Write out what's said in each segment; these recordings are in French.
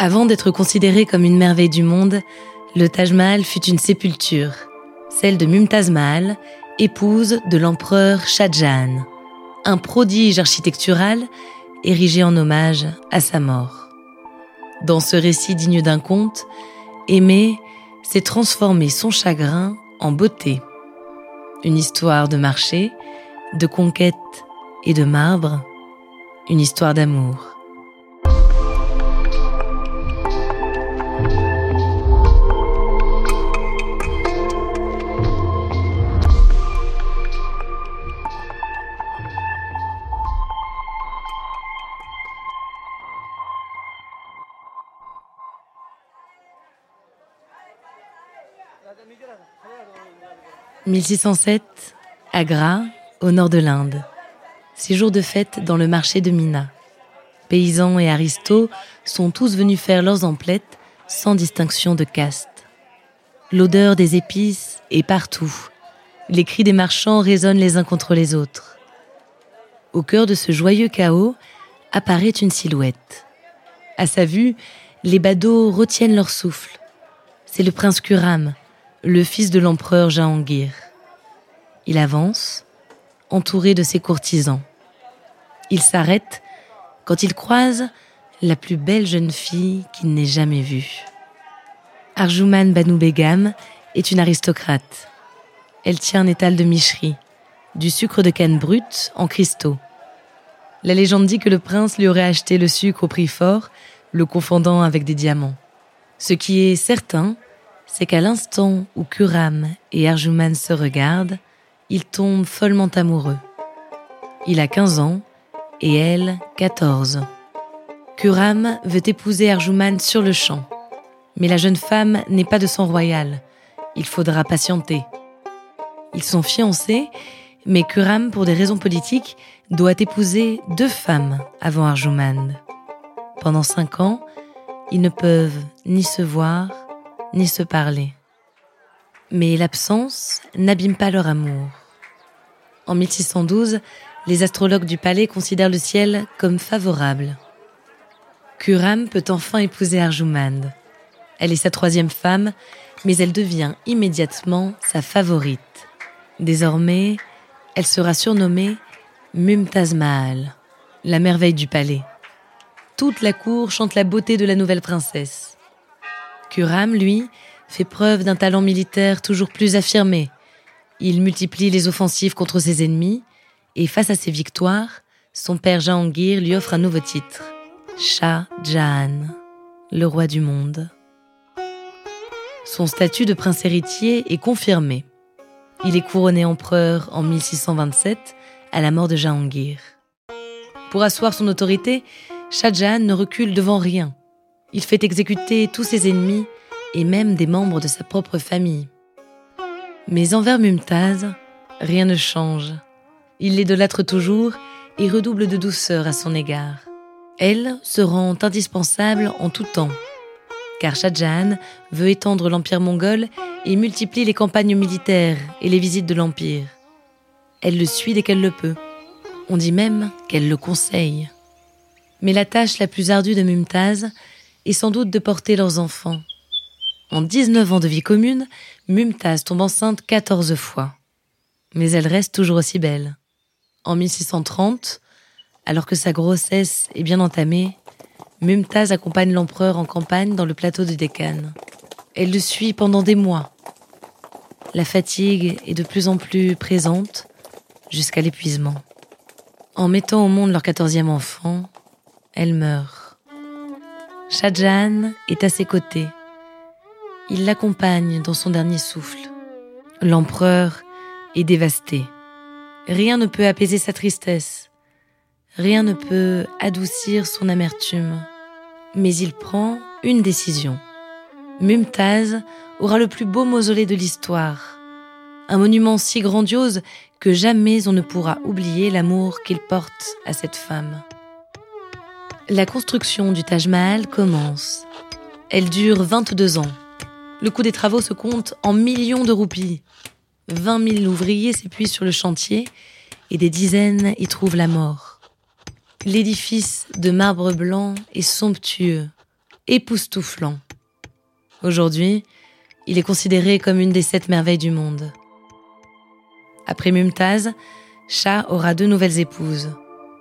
Avant d'être considéré comme une merveille du monde, le Taj Mahal fut une sépulture, celle de Mumtaz Mahal, épouse de l'empereur Shah Jahan, un prodige architectural érigé en hommage à sa mort. Dans ce récit digne d'un conte, Aimé s'est transformé son chagrin en beauté. Une histoire de marché, de conquête et de marbre, une histoire d'amour. 1607, Agra, au nord de l'Inde. Six jours de fête dans le marché de Mina. Paysans et aristos sont tous venus faire leurs emplettes sans distinction de caste. L'odeur des épices est partout. Les cris des marchands résonnent les uns contre les autres. Au cœur de ce joyeux chaos apparaît une silhouette. À sa vue, les badauds retiennent leur souffle. C'est le prince Kuram, le fils de l'empereur Jahangir. Il avance, entouré de ses courtisans. Il s'arrête quand il croise la plus belle jeune fille qu'il n'ait jamais vue. Arjuman Banu Begam est une aristocrate. Elle tient un étal de micherie, du sucre de canne brut en cristaux. La légende dit que le prince lui aurait acheté le sucre au prix fort, le confondant avec des diamants. Ce qui est certain, c'est qu'à l'instant où Kuram et Arjuman se regardent, ils tombent follement amoureux. Il a 15 ans et elle 14. Kuram veut épouser Arjuman sur le champ. Mais la jeune femme n'est pas de sang royal. Il faudra patienter. Ils sont fiancés, mais Kuram, pour des raisons politiques, doit épouser deux femmes avant Arjuman. Pendant cinq ans, ils ne peuvent ni se voir, ni se parler. Mais l'absence n'abîme pas leur amour. En 1612, les astrologues du palais considèrent le ciel comme favorable. Kuram peut enfin épouser Arjumand. Elle est sa troisième femme, mais elle devient immédiatement sa favorite. Désormais, elle sera surnommée Mumtaz Mahal, la merveille du palais. Toute la cour chante la beauté de la nouvelle princesse. Kuram, lui, fait preuve d'un talent militaire toujours plus affirmé. Il multiplie les offensives contre ses ennemis et face à ses victoires, son père Jahangir lui offre un nouveau titre, Shah Jahan, le roi du monde. Son statut de prince héritier est confirmé. Il est couronné empereur en 1627 à la mort de Jahangir. Pour asseoir son autorité, Shah Jahan ne recule devant rien. Il fait exécuter tous ses ennemis et même des membres de sa propre famille. Mais envers Mumtaz, rien ne change. Il l'idolâtre toujours et redouble de douceur à son égard. Elle se rend indispensable en tout temps, car Shah Jahan veut étendre l'empire mongol et multiplie les campagnes militaires et les visites de l'empire. Elle le suit dès qu'elle le peut. On dit même qu'elle le conseille. Mais la tâche la plus ardue de Mumtaz et sans doute de porter leurs enfants. En 19 ans de vie commune, Mumtaz tombe enceinte 14 fois. Mais elle reste toujours aussi belle. En 1630, alors que sa grossesse est bien entamée, Mumtaz accompagne l'empereur en campagne dans le plateau de Deccan. Elle le suit pendant des mois. La fatigue est de plus en plus présente jusqu'à l'épuisement. En mettant au monde leur quatorzième enfant, elle meurt. Shahjahan est à ses côtés. Il l'accompagne dans son dernier souffle. L'empereur est dévasté. Rien ne peut apaiser sa tristesse. Rien ne peut adoucir son amertume. Mais il prend une décision. Mumtaz aura le plus beau mausolée de l'histoire. Un monument si grandiose que jamais on ne pourra oublier l'amour qu'il porte à cette femme. La construction du Taj Mahal commence. Elle dure 22 ans. Le coût des travaux se compte en millions de roupies. 20 000 ouvriers s'épuisent sur le chantier et des dizaines y trouvent la mort. L'édifice de marbre blanc est somptueux époustouflant. Aujourd'hui, il est considéré comme une des sept merveilles du monde. Après Mumtaz, Shah aura deux nouvelles épouses.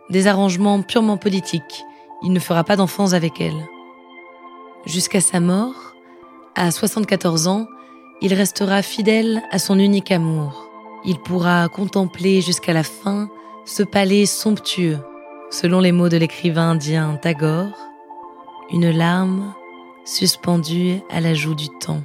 Des arrangements purement politiques. Il ne fera pas d'enfants avec elles. Jusqu'à sa mort, à 74 ans, il restera fidèle à son unique amour. Il pourra contempler jusqu'à la fin ce palais somptueux, selon les mots de l'écrivain indien Tagore, une larme suspendue à la joue du temps.